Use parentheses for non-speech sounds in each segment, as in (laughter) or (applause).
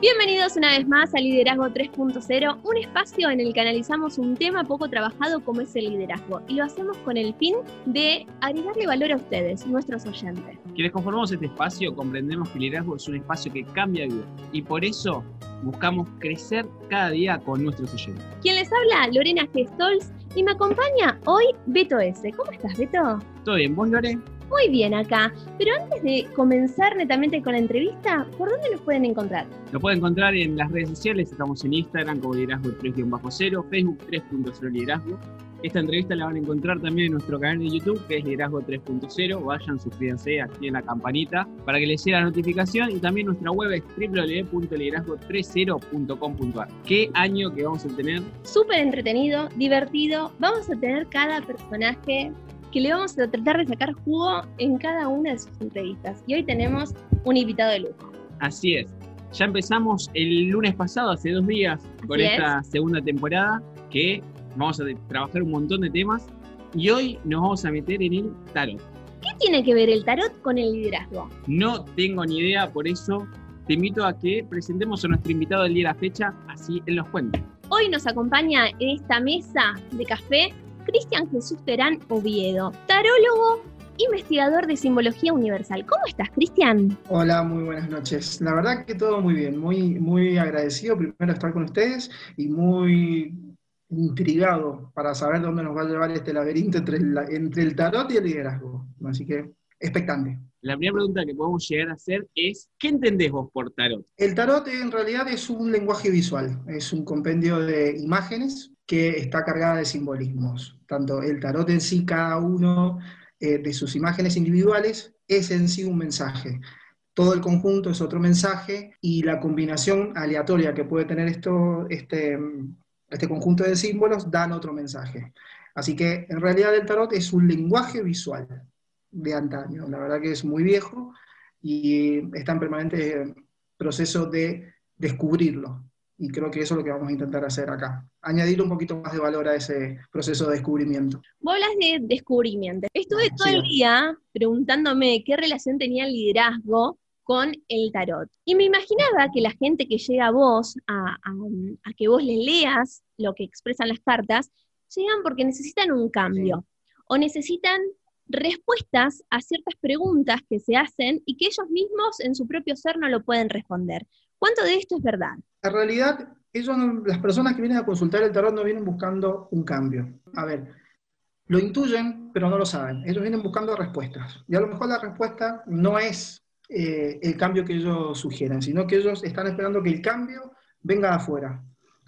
Bienvenidos una vez más a Liderazgo 3.0, un espacio en el que analizamos un tema poco trabajado como es el liderazgo y lo hacemos con el fin de agregarle valor a ustedes, nuestros oyentes. Quienes conformamos este espacio comprendemos que el liderazgo es un espacio que cambia vida y por eso buscamos crecer cada día con nuestros oyentes. Quien les habla, Lorena Gestols, y me acompaña hoy Beto S. ¿Cómo estás, Beto? ¿Todo bien? ¿Vos, Lore? Muy bien acá. Pero antes de comenzar netamente con la entrevista, ¿por dónde nos pueden encontrar? Lo pueden encontrar en las redes sociales. Estamos en Instagram como Liderazgo 3-0, Facebook 3.0 Liderazgo. Esta entrevista la van a encontrar también en nuestro canal de YouTube, que es Liderazgo 3.0. Vayan, suscríbanse, activen la campanita para que les llegue la notificación. Y también nuestra web es www.liderazgo30.com.ar. ¿Qué año que vamos a tener? Súper entretenido, divertido. Vamos a tener cada personaje que le vamos a tratar de sacar jugo en cada una de sus entrevistas. Y hoy tenemos un invitado de lujo. Así es. Ya empezamos el lunes pasado, hace dos días, con esta segunda temporada, que vamos a trabajar un montón de temas y hoy nos vamos a meter en el tarot. ¿Qué tiene que ver el tarot con el liderazgo? No tengo ni idea, por eso te invito a que presentemos a nuestro invitado del día de la fecha, así él nos cuenta. Hoy nos acompaña en esta mesa de café Cristian Jesús Terán Oviedo, tarólogo, investigador de simbología universal. ¿Cómo estás, Cristian? Hola, muy buenas noches. La verdad que todo muy bien, muy, muy agradecido primero de estar con ustedes y muy intrigado para saber dónde nos va a llevar este laberinto entre el, entre el tarot y el liderazgo. Así que expectante. La primera pregunta que podemos llegar a hacer es, ¿qué entendés vos por tarot? El tarot en realidad es un lenguaje visual, es un compendio de imágenes que está cargada de simbolismos. Tanto el tarot en sí, cada uno eh, de sus imágenes individuales, es en sí un mensaje. Todo el conjunto es otro mensaje y la combinación aleatoria que puede tener esto, este, este conjunto de símbolos dan otro mensaje. Así que en realidad el tarot es un lenguaje visual de antaño, la verdad que es muy viejo y está en permanente proceso de descubrirlo. Y creo que eso es lo que vamos a intentar hacer acá, añadir un poquito más de valor a ese proceso de descubrimiento. Vos hablas de descubrimiento. Estuve todo el día preguntándome qué relación tenía el liderazgo con el tarot. Y me imaginaba que la gente que llega a vos, a, que vos les leas lo que expresan las cartas, llegan porque necesitan un cambio o necesitan respuestas a ciertas preguntas que se hacen y que ellos mismos en su propio ser no lo pueden responder. ¿Cuánto de esto es verdad? En realidad, ellos las personas que vienen a consultar el tarot no vienen buscando un cambio. A ver, lo intuyen, pero no lo saben. Ellos vienen buscando respuestas. Y a lo mejor la respuesta no es eh, el cambio que ellos sugieren, sino que ellos están esperando que el cambio venga de afuera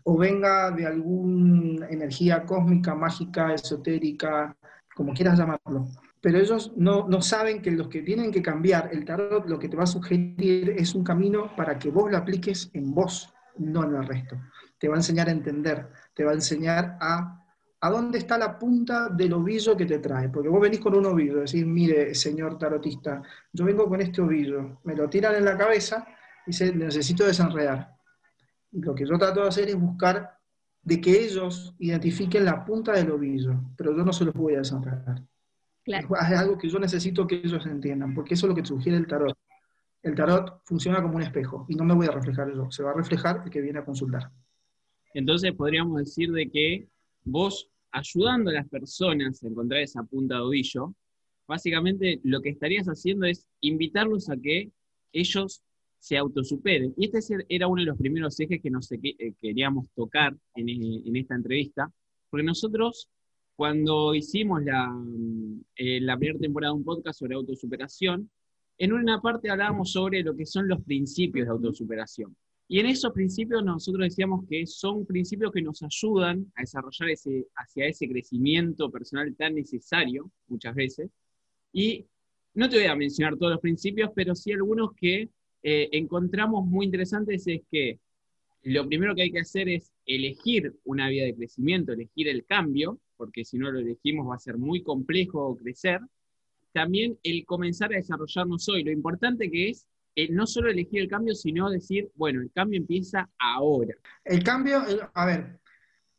o venga de alguna energía cósmica, mágica, esotérica, como quieras llamarlo. Pero ellos no, no saben que los que tienen que cambiar el tarot lo que te va a sugerir es un camino para que vos lo apliques en vos, no en el resto. Te va a enseñar a entender, te va a enseñar a ¿A dónde está la punta del ovillo que te trae? Porque vos venís con un ovillo, decís, mire, señor tarotista, yo vengo con este ovillo, me lo tiran en la cabeza y dice, necesito desenredar. Y lo que yo trato de hacer es buscar de que ellos identifiquen la punta del ovillo, pero yo no se los voy a desenredar. Es algo que yo necesito que ellos entiendan, porque eso es lo que sugiere el tarot. El tarot funciona como un espejo y no me voy a reflejar yo, se va a reflejar el que viene a consultar. Entonces podríamos decir de que vos ayudando a las personas a encontrar esa punta de ovillo, básicamente lo que estarías haciendo es invitarlos a que ellos se autosuperen. Y este era uno de los primeros ejes que nos eh, queríamos tocar en, esta entrevista, porque nosotros, cuando hicimos la, eh, la primera temporada de un podcast sobre autosuperación, en una parte hablábamos sobre lo que son los principios de autosuperación. Y en esos principios nosotros decíamos que son principios que nos ayudan a desarrollar ese, hacia ese crecimiento personal tan necesario muchas veces. Y no te voy a mencionar todos los principios, pero sí algunos que eh, encontramos muy interesantes es que lo primero que hay que hacer es elegir una vía de crecimiento, elegir el cambio, porque si no lo elegimos va a ser muy complejo crecer. También el comenzar a desarrollarnos hoy, lo importante que es eh, no solo elegir el cambio, sino decir, bueno, el cambio empieza ahora. El cambio, a ver,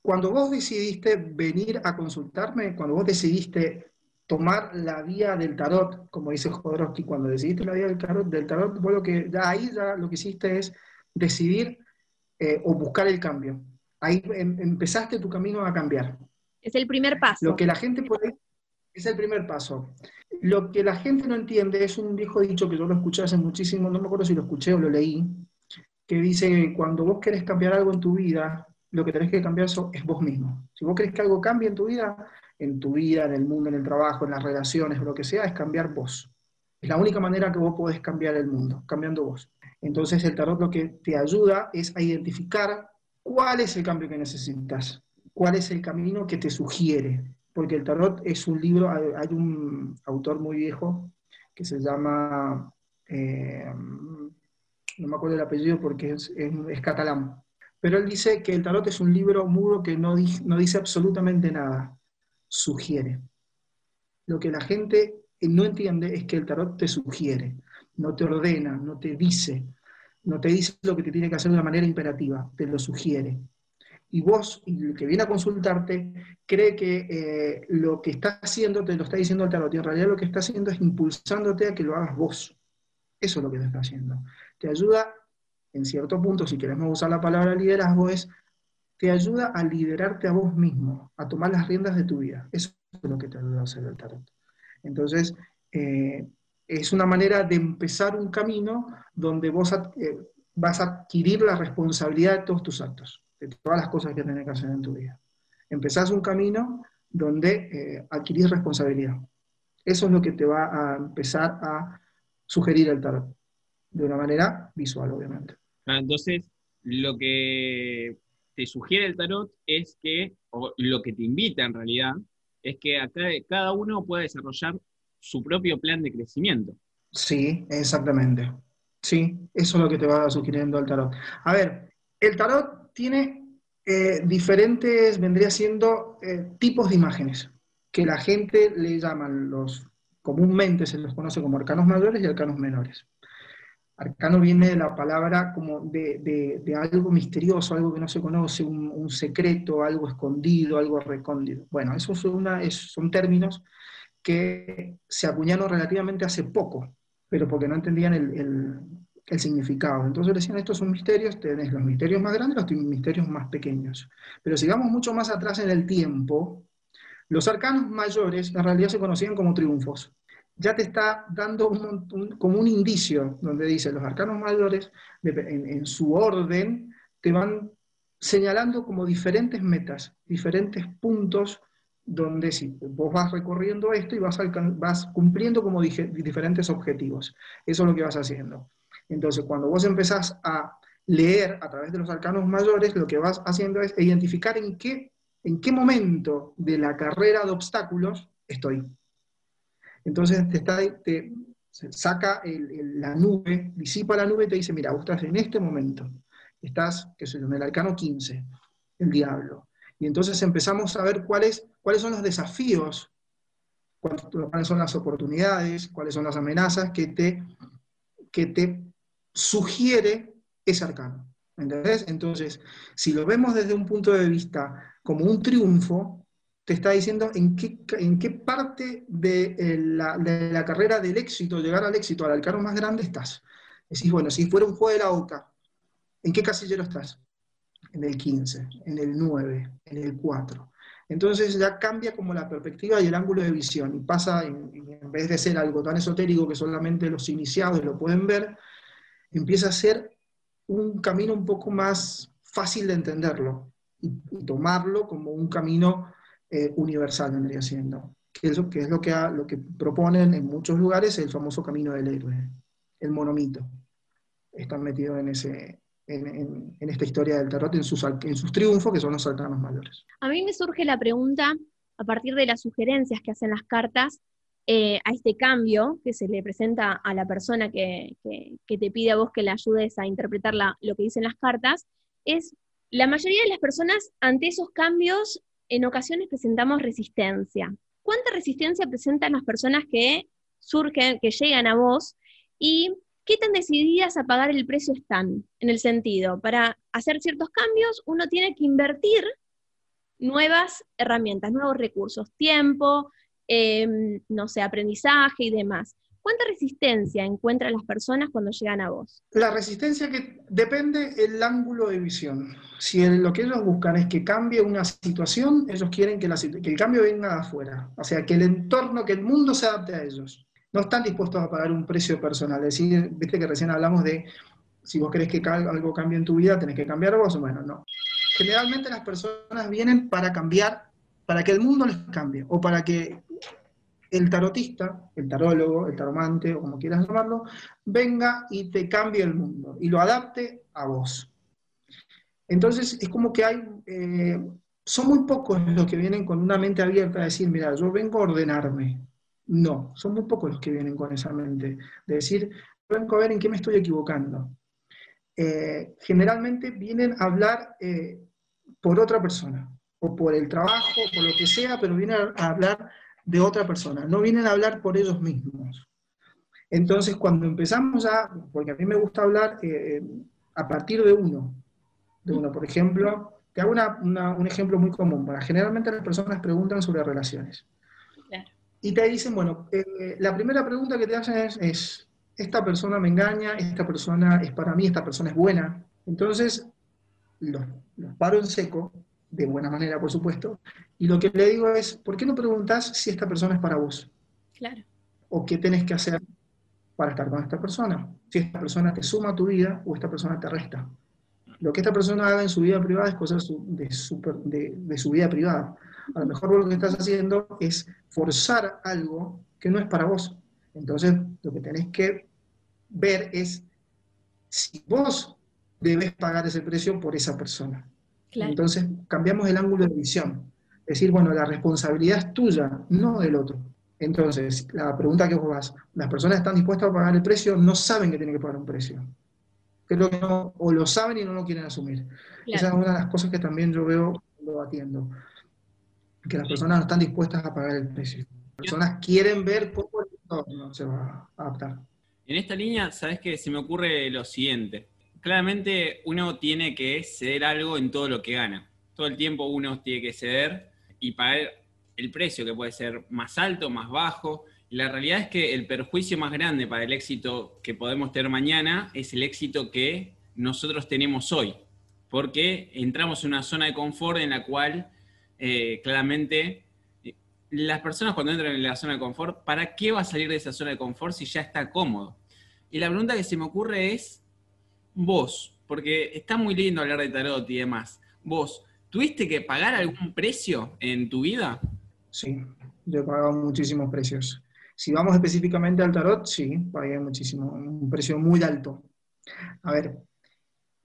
cuando vos decidiste venir a consultarme, cuando vos decidiste tomar la vía del tarot, como dice Jodorowsky, cuando decidiste la vía del tarot, del tarot vos lo que, ahí ya lo que hiciste es decidir eh, o buscar el cambio. Ahí em, empezaste tu camino a cambiar. Es el primer paso. Lo que la gente puede, es el primer paso. Lo que la gente no entiende es un viejo dicho que yo lo escuché hace muchísimo, no me acuerdo si lo escuché o lo leí, que dice que cuando vos querés cambiar algo en tu vida, lo que tenés que cambiar es vos mismo. Si vos querés que algo cambie en tu vida, en tu vida, en el mundo, en el trabajo, en las relaciones, o lo que sea, es cambiar vos. Es la única manera que vos podés cambiar el mundo, cambiando vos. Entonces el tarot lo que te ayuda es a identificar cuál es el cambio que necesitas, cuál es el camino que te sugiere. Porque el tarot es un libro, hay un autor muy viejo que se llama, eh, no me acuerdo el apellido porque es, catalán, pero él dice que el tarot es un libro mudo que no, no dice absolutamente nada, sugiere. Lo que la gente no entiende es que el tarot te sugiere, no te ordena, no te dice, no te dice lo que te tiene que hacer de una manera imperativa, te lo sugiere. Y vos, y el que viene a consultarte, cree que eh, lo que está haciendo te lo está diciendo el tarot, y en realidad lo que está haciendo es impulsándote a que lo hagas vos. Eso es lo que te está haciendo. Te ayuda en cierto punto, si queremos usar la palabra liderazgo, es te ayuda a liderarte a vos mismo, a tomar las riendas de tu vida. Eso es lo que te ayuda a hacer el tarot. Entonces, eh, es una manera de empezar un camino donde vos eh, vas a adquirir la responsabilidad de todos tus actos, de todas las cosas que tenés que hacer en tu vida. Empezás un camino donde eh, adquirís responsabilidad. Eso es lo que te va a empezar a sugerir el tarot, de una manera visual, obviamente. Ah, entonces, lo que te sugiere el tarot es que, o lo que te invita en realidad, es que cada uno pueda desarrollar su propio plan de crecimiento. Sí, exactamente. Sí, eso es lo que te va sugiriendo el tarot. A ver, el tarot tiene eh, diferentes, vendría siendo eh, tipos de imágenes, que la gente le llaman los, comúnmente se los conoce como arcanos mayores y arcanos menores. Arcano viene de la palabra como de, algo misterioso, algo que no se conoce, un, secreto, algo escondido, algo recóndito. Bueno, esos son, son términos que se acuñaron relativamente hace poco, pero porque no entendían el significado. Entonces decían, estos son misterios, tenés los misterios más grandes y los misterios más pequeños. Pero sigamos mucho más atrás en el tiempo, los arcanos mayores en realidad se conocían como triunfos ya te está dando como un indicio donde dice los arcanos mayores, en, su orden, te van señalando como diferentes metas, diferentes puntos donde si vos vas recorriendo esto y vas cumpliendo como diferentes objetivos. Eso es lo que vas haciendo. Entonces, cuando vos empezás a leer a través de los arcanos mayores, lo que vas haciendo es identificar en qué, en qué momento de la carrera de obstáculos estoy. Entonces te, está, te saca la nube, disipa la nube y te dice, mira, vos estás en este momento, estás, qué sé yo, en el arcano 15, el diablo. Y entonces empezamos a ver cuáles, cuáles son los desafíos, cuáles son las oportunidades, cuáles son las amenazas que te, que te sugiere ese arcano. ¿Entendés? Entonces, si lo vemos desde un punto de vista como un triunfo, te está diciendo en qué, en qué parte de eh, la, de la, carrera del éxito, llegar al éxito, al alcano más grande, estás. Decís, bueno, si fuera un juego de la OCA, ¿en qué casillero estás? En el 15, en el 9, en el 4. Entonces ya cambia como la perspectiva y el ángulo de visión y pasa, en vez de ser algo tan esotérico que solamente los iniciados lo pueden ver, empieza a ser un camino un poco más fácil de entenderlo y, y tomarlo como un camino eh, universal, vendría siendo. Que es, lo, que, es lo, que, lo que proponen en muchos lugares el famoso camino del héroe, el monomito. Están metidos en, ese, en, esta historia del tarot, en sus, en sus triunfos, que son los altanos mayores. A mí me surge la pregunta, a partir de las sugerencias que hacen las cartas, eh, a este cambio que se le presenta a la persona que, que, te pide a vos que le ayudes a interpretar lo que dicen las cartas, es la mayoría de las personas ante esos cambios en ocasiones presentamos resistencia. ¿Cuánta resistencia presentan las personas que surgen, que llegan a vos? ¿Y qué tan decididas a pagar el precio están? En el sentido, para hacer ciertos cambios uno tiene que invertir nuevas herramientas, nuevos recursos, tiempo, em, no sé, aprendizaje y demás. ¿Cuánta resistencia encuentran las personas cuando llegan a vos? La resistencia que depende el ángulo de visión. Si lo que ellos buscan es que cambie una situación, ellos quieren que, el cambio venga de afuera. O sea, que el entorno, que el mundo se adapte a ellos. No están dispuestos a pagar un precio personal. Es decir, viste que recién hablamos de si vos querés que algo cambie en tu vida, tenés que cambiar vos. Bueno, no. Generalmente las personas vienen para cambiar, para que el mundo les cambie, o para que el tarotista, el tarólogo, el taromante, o como quieras llamarlo, venga y te cambie el mundo y lo adapte a vos. Entonces es como que hay, eh, son muy pocos los que vienen con una mente abierta a decir, mira, yo vengo a ordenarme. No, son muy pocos los que vienen con esa mente, de decir, vengo a ver en qué me estoy equivocando. Eh, generalmente vienen a hablar eh, por otra persona, o por el trabajo, o por lo que sea, pero vienen a hablar de otra persona, no vienen a hablar por ellos mismos. Entonces, cuando empezamos a, porque a mí me gusta hablar eh, a partir de uno, de uno, por ejemplo, te hago un ejemplo muy común. Para, generalmente las personas preguntan sobre relaciones. Y te dicen, bueno, eh, la primera pregunta que te hacen es, esta persona me engaña, esta persona es para mí, esta persona es buena. Entonces, los paro en seco de buena manera, por supuesto. Y lo que le digo es, ¿por qué no preguntas si esta persona es para vos? Claro. O qué tenés que hacer para estar con esta persona. Si esta persona te suma a tu vida o esta persona te resta. Lo que esta persona haga en su vida privada es cosa de su, de, su vida privada. A lo mejor lo que estás haciendo es forzar algo que no es para vos. Entonces, lo que tenés que ver es si vos debes pagar ese precio por esa persona. Entonces cambiamos el ángulo de visión. Es decir, bueno, la responsabilidad es tuya, no del otro. Entonces, la pregunta que vos vas, ¿las personas están dispuestas a pagar el precio? No saben que tienen que pagar un precio. Creo que no, o lo saben y no lo quieren asumir. Esa es una de las cosas que también yo veo lo atiendo. Que las personas no están dispuestas a pagar el precio. Las personas quieren ver cómo el entorno se va a adaptar. En esta línea, ¿sabes qué? Se me ocurre lo siguiente claramente uno tiene que ceder algo en todo lo que gana. Todo el tiempo uno tiene que ceder y pagar el precio que puede ser más alto, más bajo. Y la realidad es que el perjuicio más grande para el éxito que podemos tener mañana es el éxito que nosotros tenemos hoy. Porque entramos en una zona de confort en la cual eh, claramente las personas cuando entran en la zona de confort, ¿para qué va a salir de esa zona de confort si ya está cómodo? Y la pregunta que se me ocurre es, vos, porque está muy lindo hablar de tarot y demás, vos, ¿tuviste que pagar algún precio en tu vida? Sí, yo he pagado muchísimos precios. Si vamos específicamente al tarot, sí, pagué muchísimo, un precio muy alto. A ver,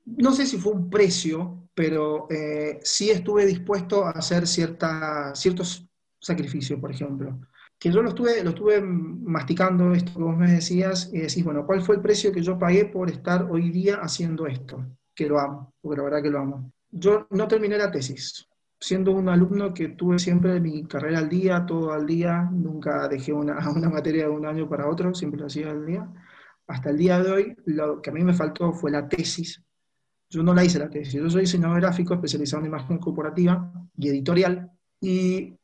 no sé si fue un precio, pero eh, sí estuve dispuesto a hacer cierta, ciertos sacrificios, por ejemplo que yo lo estuve, lo estuve masticando, esto que vos me decías, y decís, bueno, ¿cuál fue el precio que yo pagué por estar hoy día haciendo esto? Que lo amo, porque la verdad que lo amo. Yo no terminé la tesis, siendo un alumno que tuve siempre mi carrera al día, todo al día, nunca dejé una, (laughs) una materia de un año para otro, siempre lo hacía al día. Hasta el día de hoy, lo que a mí me faltó fue la tesis. Yo no la hice la tesis, yo soy diseñador gráfico especializado en imagen corporativa y editorial, y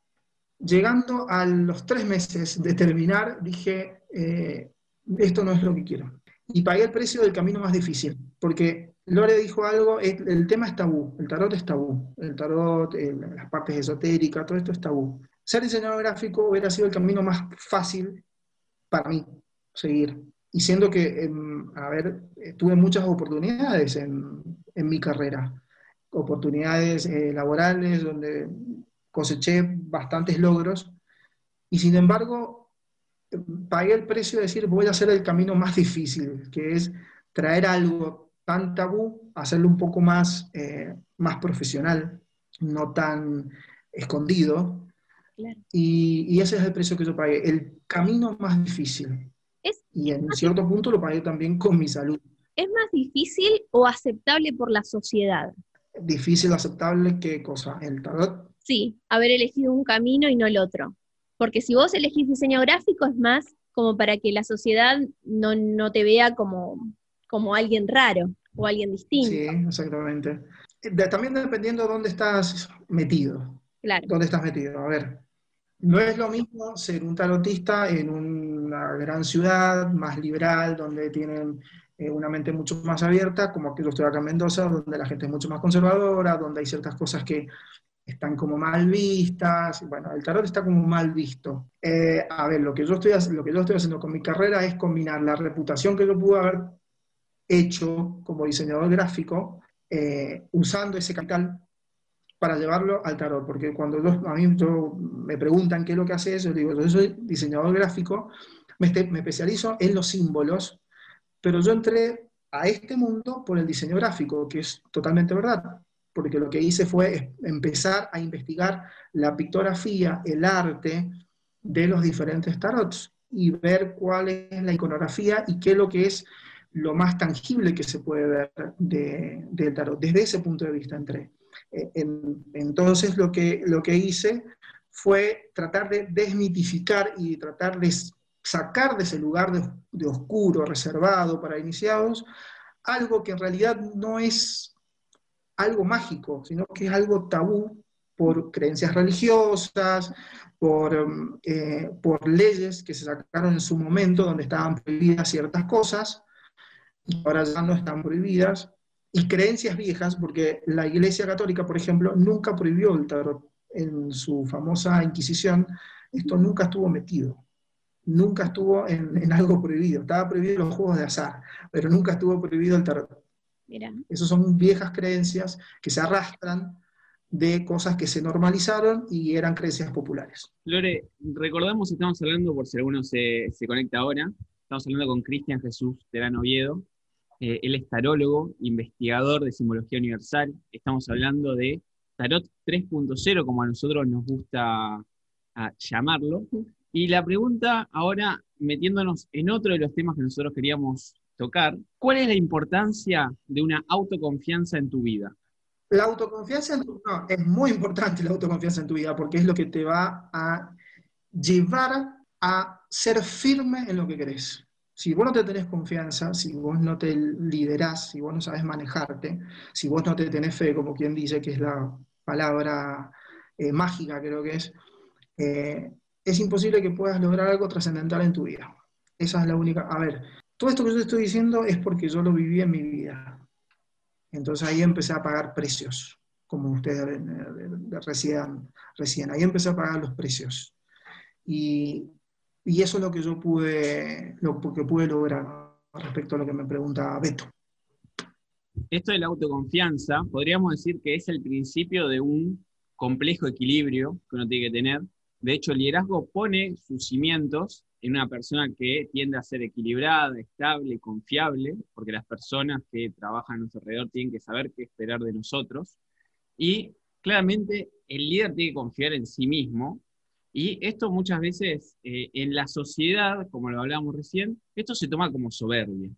llegando a los tres meses de terminar, dije, eh, esto no es lo que quiero. Y pagué el precio del camino más difícil, porque Lore dijo algo, el, tema es tabú, el tarot es tabú, el tarot, las partes esotéricas, todo esto es tabú. Ser diseñador gráfico hubiera sido el camino más fácil para mí seguir. Y siendo que, em, a ver, tuve muchas oportunidades en, mi carrera, oportunidades eh, laborales donde coseché bastantes logros y sin embargo pagué el precio de decir voy a hacer el camino más difícil, que es traer algo tan tabú, hacerlo un poco más, eh, más profesional, no tan escondido. Y, ese es el precio que yo pagué, el camino más difícil. y en cierto punto lo pagué también con mi salud. ¿Es más difícil o aceptable por la sociedad? Difícil, aceptable, ¿qué cosa? El tarot sí, haber elegido un camino y no el otro. Porque si vos elegís diseño gráfico es más como para que la sociedad no, te vea como, como alguien raro o alguien distinto. Sí, exactamente. también dependiendo de dónde estás metido. Claro. ¿Dónde estás metido? A ver, no es lo mismo ser un tarotista en una gran ciudad, más liberal, donde tienen eh, una mente mucho más abierta, como que yo estoy acá en Mendoza, donde la gente es mucho más conservadora, donde hay ciertas cosas que están como mal vistas. Bueno, el tarot está como mal visto. Eh, a ver, lo que, yo estoy, lo que yo estoy haciendo con mi carrera es combinar la reputación que yo pude haber hecho como diseñador gráfico, eh, usando ese capital para llevarlo al tarot, porque cuando a mí me preguntan qué es lo que hace eso, yo digo, yo soy diseñador gráfico, me, me especializo en los símbolos, pero yo entré a este mundo por el diseño gráfico, que es totalmente verdad, porque lo que hice fue empezar a investigar la pictografía, el arte de los diferentes tarots y ver cuál es la iconografía y qué es lo que es lo más tangible que se puede ver del tarot. Desde ese punto de vista entré entonces lo que, lo que hice fue tratar de desmitificar y tratar de sacar de ese lugar de, oscuro, reservado para iniciados, algo que en realidad no es algo mágico, sino que es algo tabú por creencias religiosas, por, eh, por leyes que se sacaron en su momento donde estaban prohibidas ciertas cosas, ahora ya no están prohibidas, y creencias viejas, porque la Iglesia Católica, por ejemplo, nunca prohibió el tarot. En su famosa Inquisición, esto nunca estuvo metido. Nunca estuvo en, algo prohibido. Estaba prohibido los juegos de azar, pero nunca estuvo prohibido el tarot. Mira. Esas son viejas creencias que se arrastran de cosas que se normalizaron y eran creencias populares. Lore, recordamos, estamos hablando, por si alguno se, se conecta ahora, estamos hablando con Cristian Jesús Terán Oviedo, eh, él es tarólogo, investigador de simbología universal. Estamos hablando de Tarot 3.0, como a nosotros nos gusta llamarlo. Y la pregunta ahora, metiéndonos en otro de los temas que nosotros queríamos tocar, ¿cuál es la importancia de una autoconfianza en tu vida? La autoconfianza en tu, no, es muy importante la autoconfianza en tu vida porque es lo que te va a llevar a ser firme en lo que crees. Si vos no te tenés confianza, si vos no te liderás, si vos no sabes manejarte, si vos no te tenés fe, como quien dice que es la palabra eh, mágica, creo que es, eh, es imposible que puedas lograr algo trascendental en tu vida. Esa es la única. A ver, todo esto que yo te estoy diciendo es porque yo lo viví en mi vida. Entonces ahí empecé a pagar precios, como ustedes recién, recién. Ahí empecé a pagar los precios. Y, y eso es lo que yo pude, lo que pude lograr respecto a lo que me pregunta Beto. Esto de la autoconfianza, podríamos decir que es el principio de un complejo equilibrio que uno tiene que tener. De hecho, el liderazgo pone sus cimientos en una persona que tiende a ser equilibrada, estable, confiable, porque las personas que trabajan a nuestro alrededor tienen que saber qué esperar de nosotros. Y claramente el líder tiene que confiar en sí mismo y esto muchas veces eh, en la sociedad, como lo hablábamos recién, esto se toma como soberbia.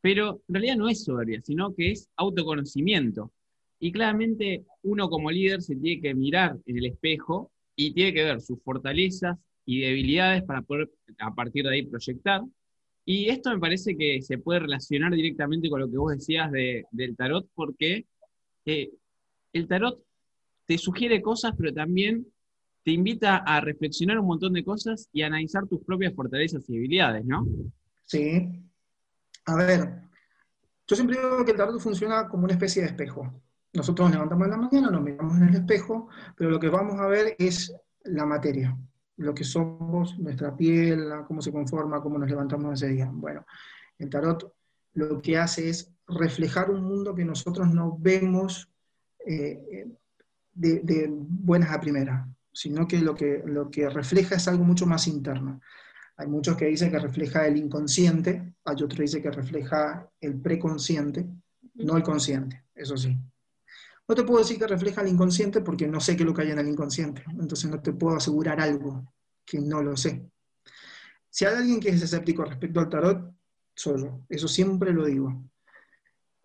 Pero en realidad no es soberbia, sino que es autoconocimiento. Y claramente uno como líder se tiene que mirar en el espejo y tiene que ver sus fortalezas y debilidades para poder a partir de ahí proyectar. Y esto me parece que se puede relacionar directamente con lo que vos decías del tarot, porque eh, el tarot te sugiere cosas, pero también te invita a reflexionar un montón de cosas y a analizar tus propias fortalezas y debilidades, ¿no? Sí. A ver, yo siempre digo que el tarot funciona como una especie de espejo. Nosotros nos levantamos en la mañana, nos miramos en el espejo, pero lo que vamos a ver es la materia, lo que somos, nuestra piel, cómo se conforma, cómo nos levantamos ese día. Bueno, el tarot lo que hace es reflejar un mundo que nosotros no vemos eh, de, de buenas a primeras sino que lo, que lo que refleja es algo mucho más interno. Hay muchos que dicen que refleja el inconsciente, hay otros que dicen que refleja el preconsciente, no el consciente, eso sí. No te puedo decir que refleja el inconsciente porque no sé qué es lo que hay en el inconsciente, entonces no te puedo asegurar algo que no lo sé. Si hay alguien que es escéptico respecto al tarot, soy yo, eso siempre lo digo.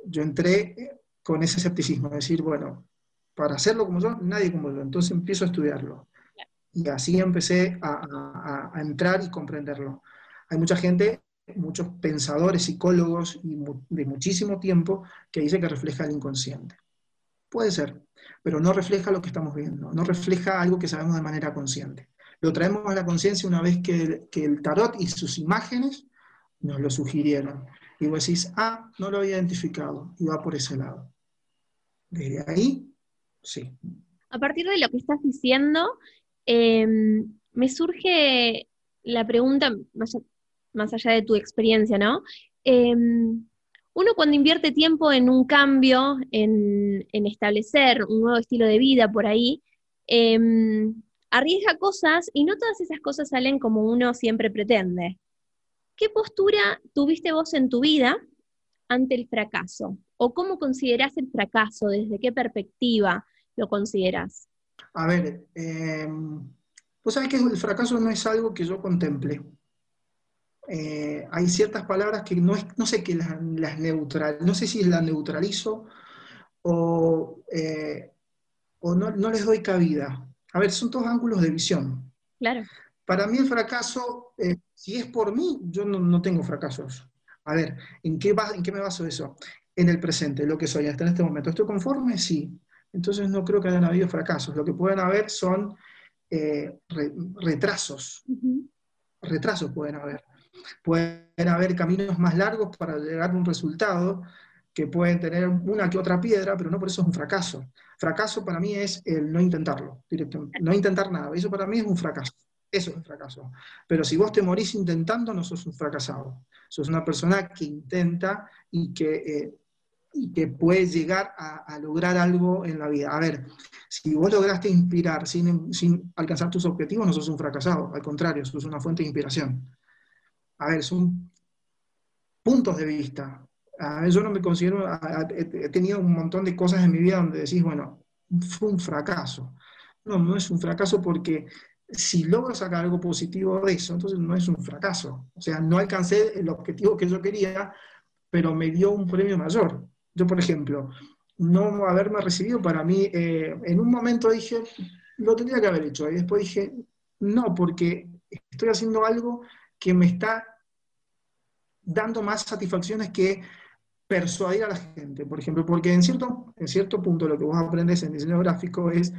Yo entré con ese escepticismo, es decir, bueno, para hacerlo como yo, nadie como yo. Entonces empiezo a estudiarlo. Y así empecé a, entrar y comprenderlo. Hay mucha gente, muchos pensadores, psicólogos de muchísimo tiempo que dice que refleja el inconsciente. Puede ser, pero no refleja lo que estamos viendo, no refleja algo que sabemos de manera consciente. Lo traemos a la conciencia una vez que, el tarot y sus imágenes nos lo sugirieron. Y vos decís, ah, no lo había identificado, y va por ese lado. Desde ahí, sí. A partir de lo que estás diciendo, em, me surge la pregunta, más, allá de tu experiencia, ¿no? Em, uno cuando invierte tiempo en un cambio, en, establecer un nuevo estilo de vida por ahí, em, arriesga cosas y no todas esas cosas salen como uno siempre pretende. ¿Qué postura tuviste vos en tu vida ante el fracaso? ¿O cómo considerás el fracaso? ¿Desde qué perspectiva lo consideras? A ver, eh, vos sabés que el fracaso no es algo que yo contemple. Eh, hay ciertas palabras que no, no sé qué las, neutral, no sé si las neutralizo o, eh, o no, no, les doy cabida. A ver, son todos ángulos de visión. Claro. Para mí el fracaso, eh, si es por mí, yo no, tengo fracasos. A ver, ¿en qué, ¿en qué me baso eso? En el presente, lo que soy hasta en este momento. ¿Estoy conforme? Sí. Entonces no creo que hayan habido fracasos. Lo que pueden haber son retrasos. Retrasos pueden haber. Pueden haber caminos más largos para llegar a un resultado que pueden tener una que otra piedra, pero no por eso es un fracaso. Fracaso para mí es el no intentarlo, no intentar nada. Eso para mí es un fracaso. Eso es un fracaso. Pero si vos te morís intentando, no sos un fracasado. Sos una persona que intenta y que, eh, y que puede llegar a, lograr algo en la vida. A ver, si vos lograste inspirar sin, sin alcanzar tus objetivos, no sos un fracasado. Al contrario, sos una fuente de inspiración a ver, son puntos de vista. A ver, yo no me considero, he tenido un montón de cosas en mi vida donde decís, bueno, fue un fracaso. No, no es un fracaso porque si logro sacar algo positivo de eso, entonces no es un fracaso. O sea, no alcancé el objetivo que yo quería, pero me dio un premio mayor. Yo, por ejemplo, no haberme recibido para mí, eh, en un momento dije, lo tendría que haber hecho. Y después dije, no, porque estoy haciendo algo que me está dando más satisfacciones que persuadir a la gente, por ejemplo, porque en cierto, en cierto punto lo que vos aprendes en diseño gráfico es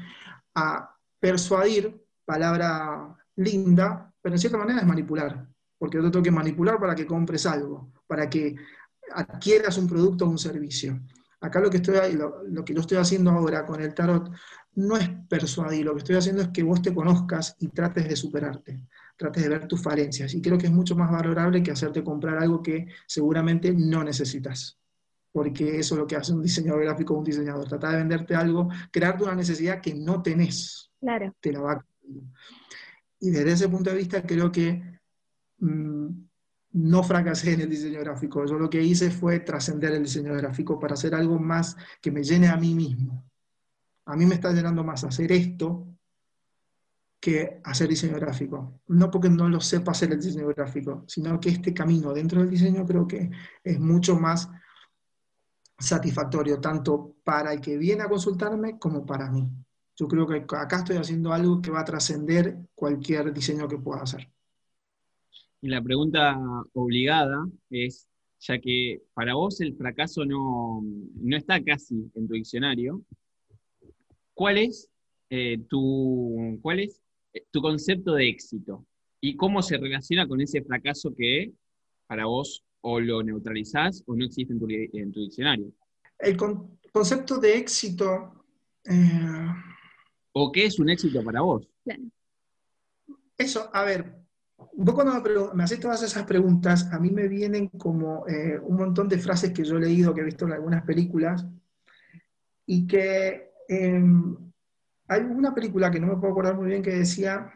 a persuadir, palabra linda, pero en cierta manera es manipular, porque yo te tengo que manipular para que compres algo, para que adquieras un producto o un servicio. Acá lo que, estoy, lo, lo que yo estoy haciendo ahora con el tarot no es persuadir, lo que estoy haciendo es que vos te conozcas y trates de superarte trates de ver tus falencias. Y creo que es mucho más valorable que hacerte comprar algo que seguramente no necesitas. Porque eso es lo que hace un diseñador gráfico o un diseñador. Tratar de venderte algo, crearte una necesidad que no tenés. Claro. Te la va Y desde ese punto de vista creo que mm, no fracasé en el diseño gráfico. Yo lo que hice fue trascender el diseño gráfico para hacer algo más que me llene a mí mismo. A mí me está llenando más hacer esto que hacer diseño gráfico. No porque no lo sepa hacer el diseño gráfico, sino que este camino dentro del diseño creo que es mucho más satisfactorio, tanto para el que viene a consultarme como para mí. Yo creo que acá estoy haciendo algo que va a trascender cualquier diseño que pueda hacer. Y la pregunta obligada es, ya que para vos el fracaso no, no está casi en tu diccionario, ¿cuál es, eh, tu, ¿cuál es tu concepto de éxito y cómo se relaciona con ese fracaso que para vos o lo neutralizás o no existe en tu, diccionario. El concepto de éxito... Eh, ¿O qué es un éxito para vos? Eso, a ver, vos cuando me, haces todas esas preguntas, a mí me vienen como eh, un montón de frases que yo he leído, que he visto en algunas películas, y que em, hay una película que no me puedo acordar muy bien que decía,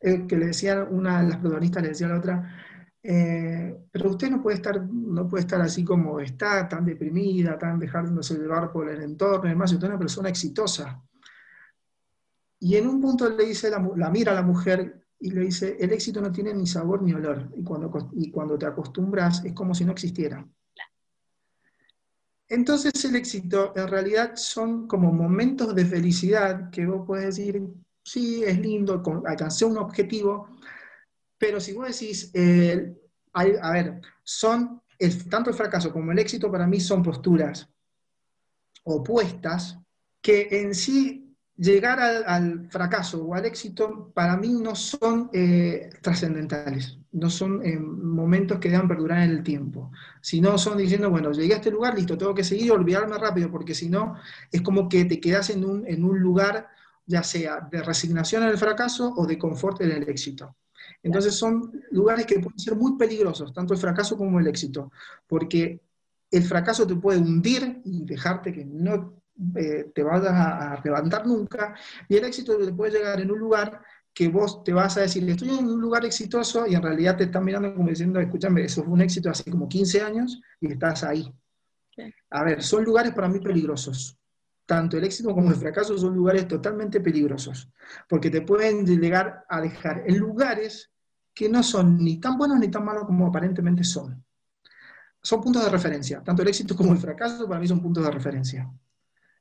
eh, que le decía una de las protagonistas, le decía a la otra, eh, pero usted no puede estar, no puede estar así como está, tan deprimida, tan dejándose llevar por el entorno y demás, usted es una persona exitosa. Y en un punto le dice, la, la, mira a la mujer y le dice, el éxito no tiene ni sabor ni olor, y cuando, y cuando te acostumbras es como si no existiera. Entonces el éxito en realidad son como momentos de felicidad que vos podés decir, sí, es lindo, alcancé un objetivo, pero si vos decís, eh, a ver, son, tanto el fracaso como el éxito para mí son posturas opuestas, que en sí llegar al, fracaso o al éxito para mí no son eh, trascendentales, no son eh, momentos que deban perdurar en el tiempo, sino son diciendo, bueno, llegué a este lugar, listo, tengo que seguir y olvidarme rápido, porque si no, es como que te quedas en un, en un lugar ya sea de resignación en el fracaso o de confort en el éxito. Entonces son lugares que pueden ser muy peligrosos, tanto el fracaso como el éxito, porque el fracaso te puede hundir y dejarte que no eh, te vas a, levantar nunca, y el éxito te puede llegar en un lugar que vos te vas a decir, estoy en un lugar exitoso y en realidad te están mirando como diciendo, escúchame, eso fue un éxito hace como 15 años y estás ahí. A ver, son lugares para mí peligrosos. Tanto el éxito como el fracaso son lugares totalmente peligrosos, porque te pueden llegar a dejar en lugares que no son ni tan buenos ni tan malos como aparentemente son. Son puntos de referencia. Tanto el éxito como el fracaso para mí son puntos de referencia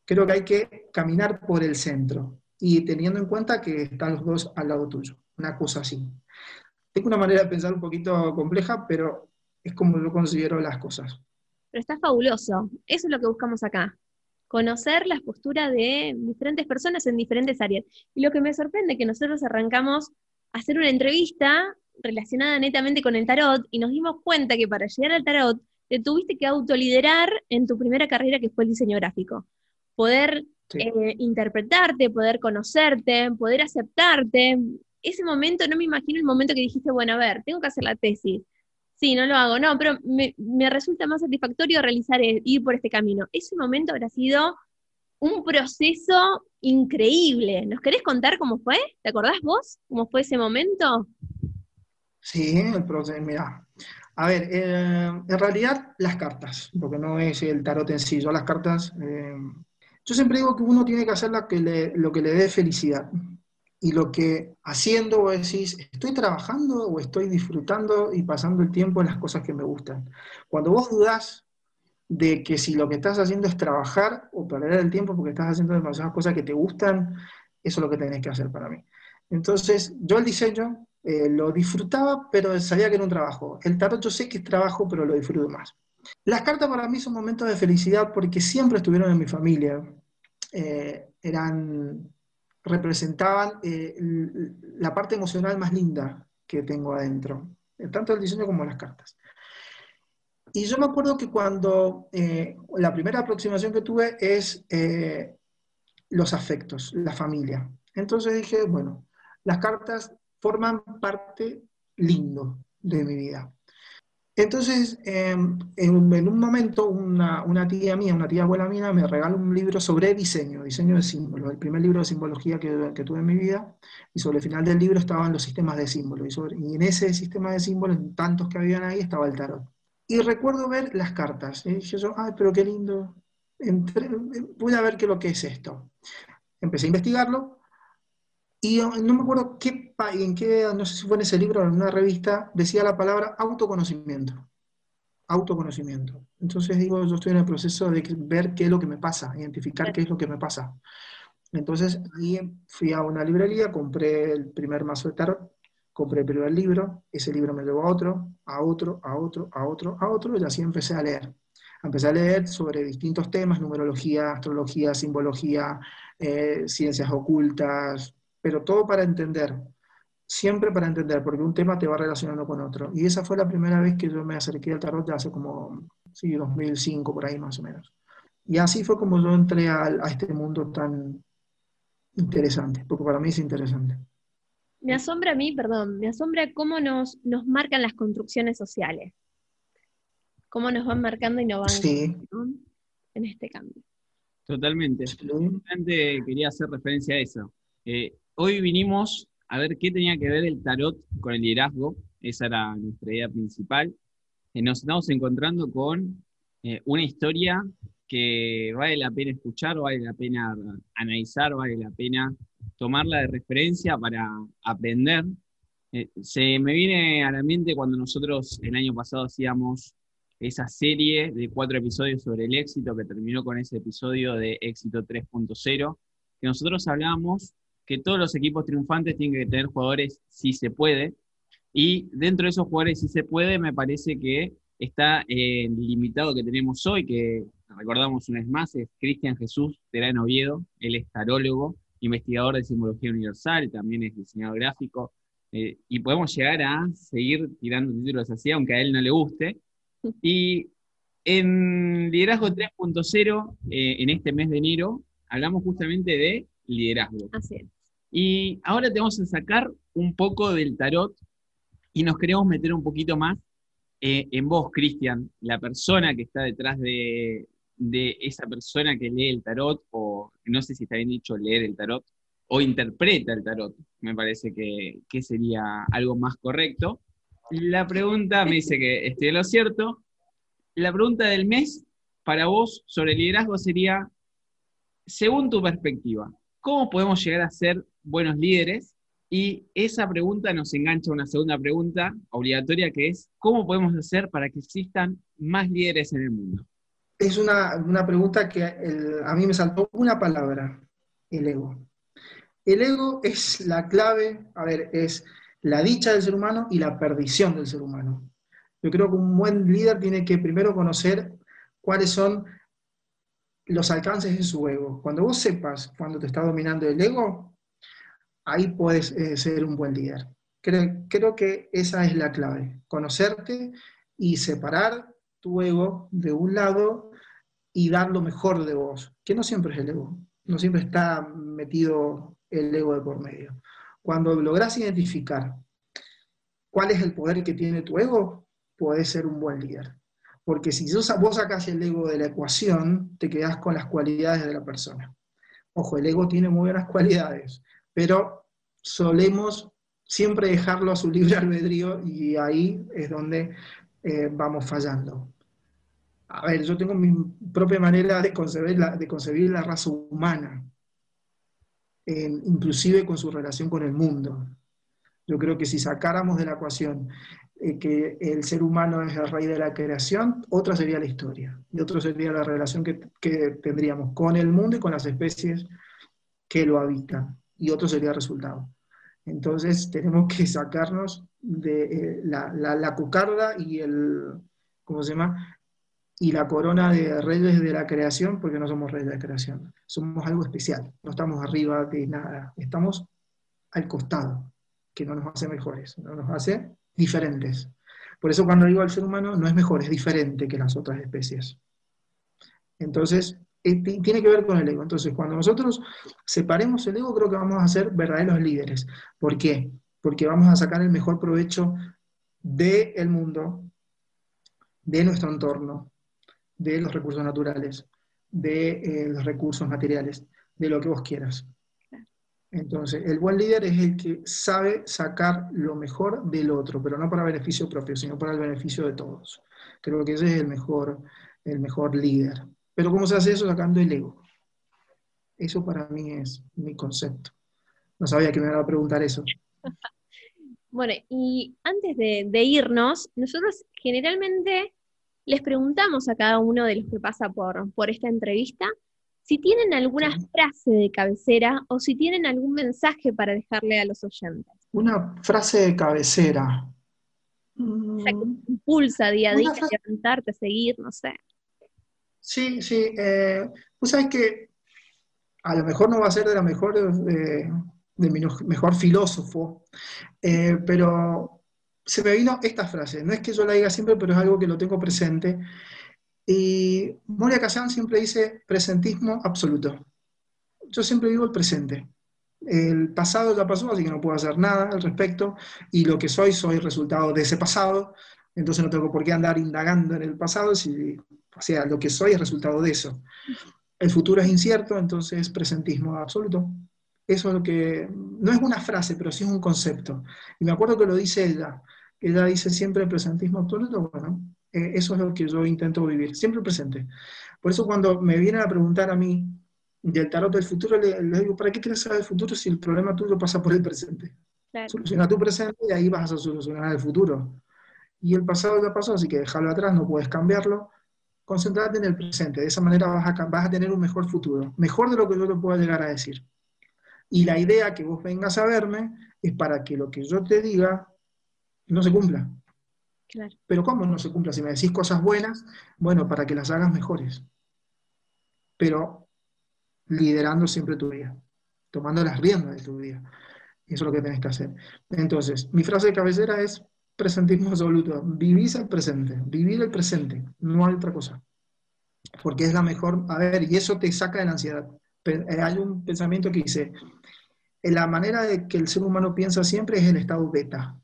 creo que hay que caminar por el centro y teniendo en cuenta que están los dos al lado tuyo, una cosa así. Tengo una manera de pensar un poquito compleja, pero es como yo considero las cosas. Pero está fabuloso, eso es lo que buscamos acá, conocer las posturas de diferentes personas en diferentes áreas. Y lo que me sorprende es que nosotros arrancamos a hacer una entrevista relacionada netamente con el tarot y nos dimos cuenta que para llegar al tarot te tuviste que autoliderar en tu primera carrera que fue el diseño gráfico poder eh, interpretarte, poder conocerte, poder aceptarte. Ese momento, no me imagino el momento que dijiste, bueno, a ver, tengo que hacer la tesis. Sí, no lo hago, no, pero me, resulta más satisfactorio realizar, e, ir por este camino. Ese momento habrá sido un proceso increíble. ¿Nos querés contar cómo fue? ¿Te acordás vos cómo fue ese momento? Sí, el proceso, mira. A ver, eh, en realidad las cartas, porque no es el tarot en sí, yo las cartas eh, yo siempre digo que uno tiene que hacer lo que le, lo que le dé felicidad. Y lo que haciendo vos decís, ¿estoy trabajando o estoy disfrutando y pasando el tiempo en las cosas que me gustan? Cuando vos dudás de que si lo que estás haciendo es trabajar o perder el tiempo porque estás haciendo demasiadas cosas que te gustan, eso es lo que tenés que hacer para mí. Entonces, yo el diseño eh, lo disfrutaba, pero sabía que era un trabajo. El tarot yo sé que es trabajo, pero lo disfruto más. Las cartas para mí son momentos de felicidad porque siempre estuvieron en mi familia. Eh, eran, representaban eh, la parte emocional más linda que tengo adentro, eh, tanto el diseño como las cartas. Y yo me acuerdo que cuando la primera aproximación que tuve es los afectos, la familia. Entonces dije, bueno, las cartas forman parte lindo de mi vida. Entonces, em, en, un momento, una, tía mía, una tía abuela mía, me regaló un libro sobre diseño, diseño de símbolos, el primer libro de simbología que, tuve en mi vida, y sobre el final del libro estaban los sistemas de símbolos, y, en ese sistema de símbolos, tantos que habían ahí, estaba el tarot. Y recuerdo ver las cartas, y dije yo, ay, pero qué lindo, Entré, voy a ver qué lo que es esto. Empecé a investigarlo, y no me acuerdo qué, en qué, no sé si fue en ese libro o en una revista, decía la palabra autoconocimiento. Autoconocimiento. Entonces digo, yo estoy en el proceso de ver qué es lo que me pasa, identificar qué es lo que me pasa. Entonces ahí fui a una librería, compré el primer mazo de tarot, compré el primer libro, ese libro me llevó a otro, a otro, a otro, a otro, a otro, y así empecé a leer. Empecé a leer sobre distintos temas, numerología, astrología, simbología, eh, ciencias ocultas, pero todo para entender, siempre para entender, porque un tema te va relacionando con otro. Y esa fue la primera vez que yo me acerqué al tarot, ya hace como, sí, 2005, por ahí más o menos. Y así fue como yo entré a, a este mundo tan interesante, porque para mí es interesante. Me asombra a mí, perdón, me asombra cómo nos, nos marcan las construcciones sociales, cómo nos van marcando y nos van sí. en este cambio. Totalmente. Totalmente quería hacer referencia a eso. Eh, hoy vinimos a ver qué tenía que ver el tarot con el liderazgo. Esa era nuestra idea principal. Eh, nos estamos encontrando con eh, una historia que vale la pena escuchar, vale la pena analizar, vale la pena tomarla de referencia para aprender. Eh, se me viene a la mente cuando nosotros el año pasado hacíamos esa serie de cuatro episodios sobre el éxito que terminó con ese episodio de éxito 3.0, que nosotros hablábamos que todos los equipos triunfantes tienen que tener jugadores si se puede, y dentro de esos jugadores si se puede, me parece que está el limitado que tenemos hoy, que recordamos una vez más, es Cristian Jesús Terán Oviedo, él es tarólogo, investigador de simbología universal, también es diseñador gráfico, eh, y podemos llegar a seguir tirando títulos así, aunque a él no le guste. Y en Liderazgo 3.0, eh, en este mes de enero, hablamos justamente de liderazgo. Así es. Y ahora te vamos a sacar un poco del tarot y nos queremos meter un poquito más eh, en vos, Cristian, la persona que está detrás de, esa persona que lee el tarot, o no sé si está bien dicho leer el tarot, o interpreta el tarot, me parece que, que sería algo más correcto. La pregunta, me dice que en lo cierto, la pregunta del mes para vos sobre liderazgo sería, según tu perspectiva, ¿cómo podemos llegar a ser buenos líderes? Y esa pregunta nos engancha a una segunda pregunta obligatoria que es, ¿cómo podemos hacer para que existan más líderes en el mundo? Es una, pregunta que a mí me saltó una palabra, el ego. El ego es la clave, a ver, es la dicha del ser humano y la perdición del ser humano. Yo creo que un buen líder tiene que primero conocer cuáles son los alcances de su ego. Cuando vos sepas cuando te está dominando el ego, ahí puedes eh, ser un buen líder. Creo, que esa es la clave, conocerte y separar tu ego de un lado y dar lo mejor de vos, que no siempre es el ego, no siempre está metido el ego de por medio. Cuando logras identificar cuál es el poder que tiene tu ego, puedes ser un buen líder. Porque si vos sacás el ego de la ecuación, te quedás con las cualidades de la persona. Ojo, el ego tiene muy buenas cualidades, pero solemos siempre dejarlo a su libre (laughs) albedrío y ahí es donde eh, vamos fallando. A ver, yo tengo mi propia manera de concebir la, de concebir la raza humana, inclusive con su relación con el mundo. Yo creo que si sacáramos de la ecuación eh, que el ser humano es el rey de la creación, otra sería la historia. Y otra sería la relación que, tendríamos con el mundo y con las especies que lo habitan. Y otro sería resultado. Entonces (laughs) tenemos que sacarnos de eh, la, la, cucarda y el, ¿cómo se llama? Y la corona de reyes de la creación, porque no somos reyes de la creación. Somos algo especial. No estamos arriba de nada. Estamos al costado, que no nos hace mejores, no nos hace diferentes. Por eso cuando digo al ser humano no es mejor, es diferente que las otras especies. Entonces, tiene que ver con el ego. Entonces, cuando nosotros separemos el ego, creo que vamos a ser verdaderos líderes. ¿Por qué? Porque vamos a sacar el mejor provecho del mundo, de nuestro entorno, de los recursos naturales, de eh, los recursos materiales, de lo que vos quieras. Entonces, el buen líder es el que sabe sacar lo mejor del otro, pero no para beneficio propio, sino para el beneficio de todos. Creo que ese es el mejor, el mejor líder. Pero ¿cómo se hace eso? Sacando el ego. Eso para mí es mi concepto. No sabía que me iba a preguntar eso. (laughs) Bueno, y antes de, irnos, nosotros generalmente les preguntamos a cada uno de los que pasa por, por esta entrevista si tienen alguna frase de cabecera o si tienen algún mensaje para dejarle a los oyentes. Una frase de cabecera. O sea, que te impulsa día a día a levantarte, a seguir, no sé. Sí, sí. Eh, pues que a lo mejor no va a ser de la mejor, de, mi mejor filósofo, eh, pero se me vino esta frase. No es que yo la diga siempre, pero es algo que lo tengo presente. Y Moria Kazan siempre dice presentismo absoluto. Yo siempre vivo el presente. El pasado ya pasó, así que no puedo hacer nada al respecto, y lo que soy, soy resultado de ese pasado, entonces no tengo por qué andar indagando en el pasado, si, o sea, lo que soy es resultado de eso. El futuro es incierto, entonces presentismo absoluto. Eso es lo que, no es una frase, pero sí es un concepto. Y me acuerdo que lo dice ella, ella dice siempre presentismo absoluto, bueno, eh, eso es lo que yo intento vivir, siempre presente. Por eso cuando me vienen a preguntar a mí del tarot del futuro, le, digo, ¿para qué quieres saber el futuro si el problema tuyo pasa por el presente? Soluciona tu presente y ahí vas a solucionar el futuro. Y el pasado ya pasó, así que déjalo atrás, no puedes cambiarlo. Concéntrate en el presente, de esa manera vas a, vas a tener un mejor futuro, mejor de lo que yo te pueda llegar a decir. Y la idea que vos vengas a verme es para que lo que yo te diga no se cumpla. Pero ¿cómo no se cumpla? Si me decís cosas buenas, bueno, para que las hagas mejores. pero liderando siempre tu vida, tomando las riendas de tu vida. Eso es lo que tenés que hacer. Entonces, mi frase de cabecera es presentismo absoluto. Vivís el presente, vivir el presente, no hay otra cosa. Porque es la mejor, a ver, y eso te saca de la ansiedad. Eh, hay un pensamiento que dice, la manera de que el ser humano piensa siempre es el estado beta,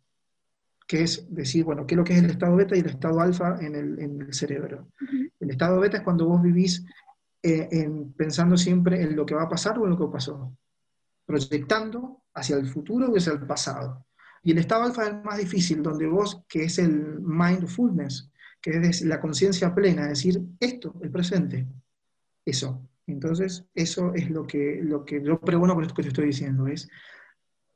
que es decir, bueno, qué es lo que es el estado beta y el estado alfa en el, cerebro. El estado beta es cuando vos vivís eh, pensando siempre en lo que va a pasar o en lo que pasó, proyectando hacia el futuro o hacia el pasado. Y el estado alfa es más difícil, donde vos, que es el mindfulness, que es la conciencia plena, es decir, esto, el presente, eso. Entonces, eso es lo que, lo que yo pregono con esto que te estoy diciendo, es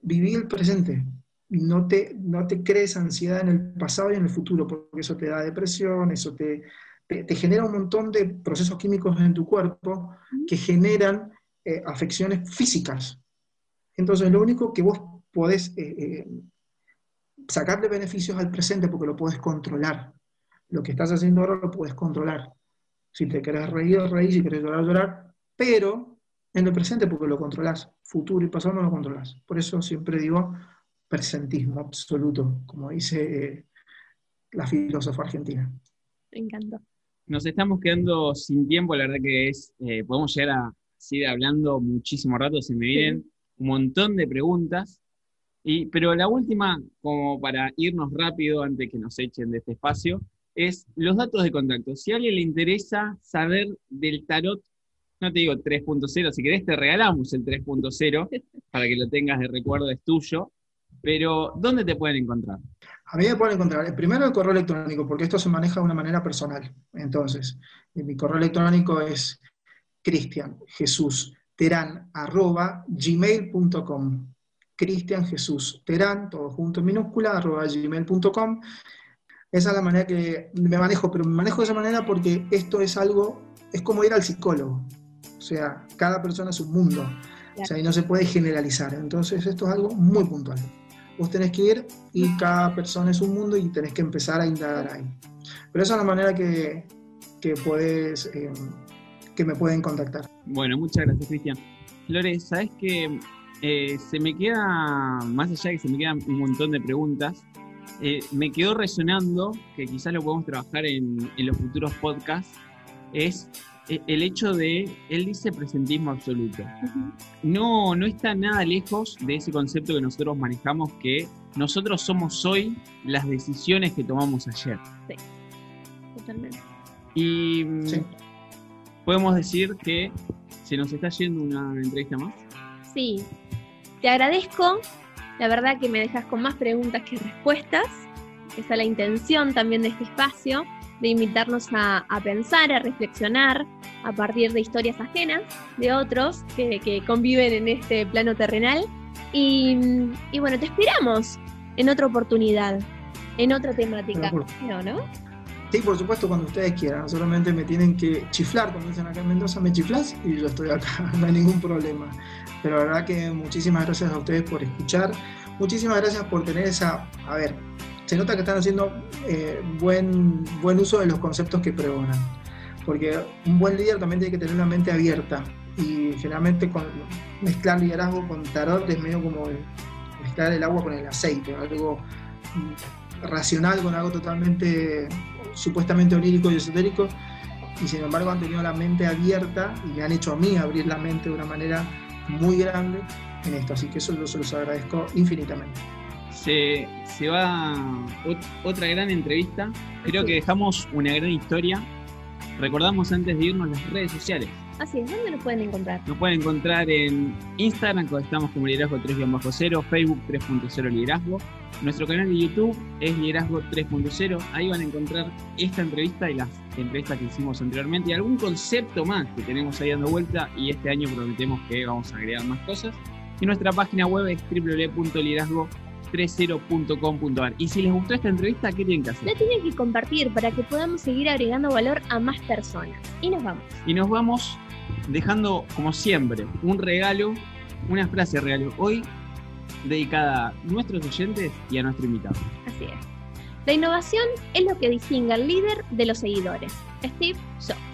vivir el presente, no te, no te crees ansiedad en el pasado y en el futuro, porque eso te da depresión, eso te, te, genera un montón de procesos químicos en tu cuerpo que generan eh, afecciones físicas. Entonces, lo único que vos podés eh, eh, sacarle beneficios al presente porque lo puedes controlar. Lo que estás haciendo ahora lo puedes controlar. Si te querés reír, reír, si querés llorar, llorar, pero en el presente porque lo controlas. Futuro y pasado no lo controlas. Por eso siempre digo, presentismo absoluto, como dice eh, la filósofa argentina. Me encanta. Nos estamos quedando sin tiempo, la verdad que es, eh, podemos llegar a seguir hablando muchísimo rato, se me vienen un montón de preguntas, y, pero la última, como para irnos rápido antes que nos echen de este espacio, es los datos de contacto. Si a alguien le interesa saber del tarot, no te digo 3.0, si querés te regalamos el 3.0 (laughs) para que lo tengas de recuerdo, es tuyo. Pero, ¿dónde te pueden encontrar? A mí me pueden encontrar, primero el correo electrónico, porque esto se maneja de una manera personal. Entonces, mi correo electrónico es cristianjesusterán.gmail.com Cristian Jesús Terán, todo junto en minúscula, arroba gmail.com. Esa es la manera que me manejo, pero me manejo de esa manera porque esto es algo, es como ir al psicólogo. O sea, cada persona es un mundo. O sea, y no se puede generalizar. Entonces, esto es algo muy puntual. Vos tenés que ir y cada persona es un mundo y tenés que empezar a indagar ahí. Pero esa es la manera que, que eh, que me pueden contactar. Bueno, muchas gracias, Cristian. Flores, ¿sabes que eh, se me queda, más allá de que se me quedan un montón de preguntas, eh, me quedó resonando, que quizás lo podemos trabajar en, los futuros podcasts, es eh, el hecho de, él dice presentismo absoluto. no, no está nada lejos de ese concepto que nosotros manejamos, que nosotros somos hoy las decisiones que tomamos ayer. Sí, totalmente. Y podemos decir que se nos está yendo una entrevista más. Sí, te agradezco, la verdad que me dejas con más preguntas que respuestas. Esa es la intención también de este espacio, de invitarnos a, pensar, a reflexionar a partir de historias ajenas de otros que, conviven en este plano terrenal. Y, bueno, te esperamos en otra oportunidad, en otra temática. ¿No, no? Sí, por supuesto, cuando ustedes quieran. Solamente me tienen que chiflar, como dicen acá en Mendoza, me chiflas y yo estoy acá, (laughs) no hay ningún problema. Pero la verdad que muchísimas gracias a ustedes por escuchar. Muchísimas gracias por tener esa... A ver, se nota que están haciendo eh, buen, buen uso de los conceptos que pregonan. Porque un buen líder también tiene que tener una mente abierta. Y generalmente con, mezclar liderazgo con tarot es medio como mezclar el agua con el aceite. Algo racional con algo totalmente supuestamente onírico y esotérico. Y sin embargo han tenido la mente abierta y me han hecho a mí abrir la mente de una manera muy grande en esto, así que eso se los agradezco infinitamente. Se, se va otra gran entrevista, creo que dejamos una gran historia. Recordamos antes de irnos las redes sociales. Así es, ¿dónde nos pueden encontrar? Nos pueden encontrar en Instagram, cuando estamos como Liderazgo 3-0, Facebook 3.0 Liderazgo. Nuestro canal de YouTube es Liderazgo 3.0. Ahí van a encontrar esta entrevista y las entrevistas que hicimos anteriormente y algún concepto más que tenemos ahí dando vuelta y este año prometemos que vamos a agregar más cosas. Y nuestra página web es www.liderazgo30.com.ar. Y si les gustó esta entrevista, ¿qué tienen que hacer? La tienen que compartir para que podamos seguir agregando valor a más personas. Y nos vamos. Y nos vamos dejando, como siempre, un regalo, una frase regalo hoy dedicada a nuestros oyentes y a nuestro invitado. Así es. La innovación es lo que distingue al líder de los seguidores. Steve Jobs.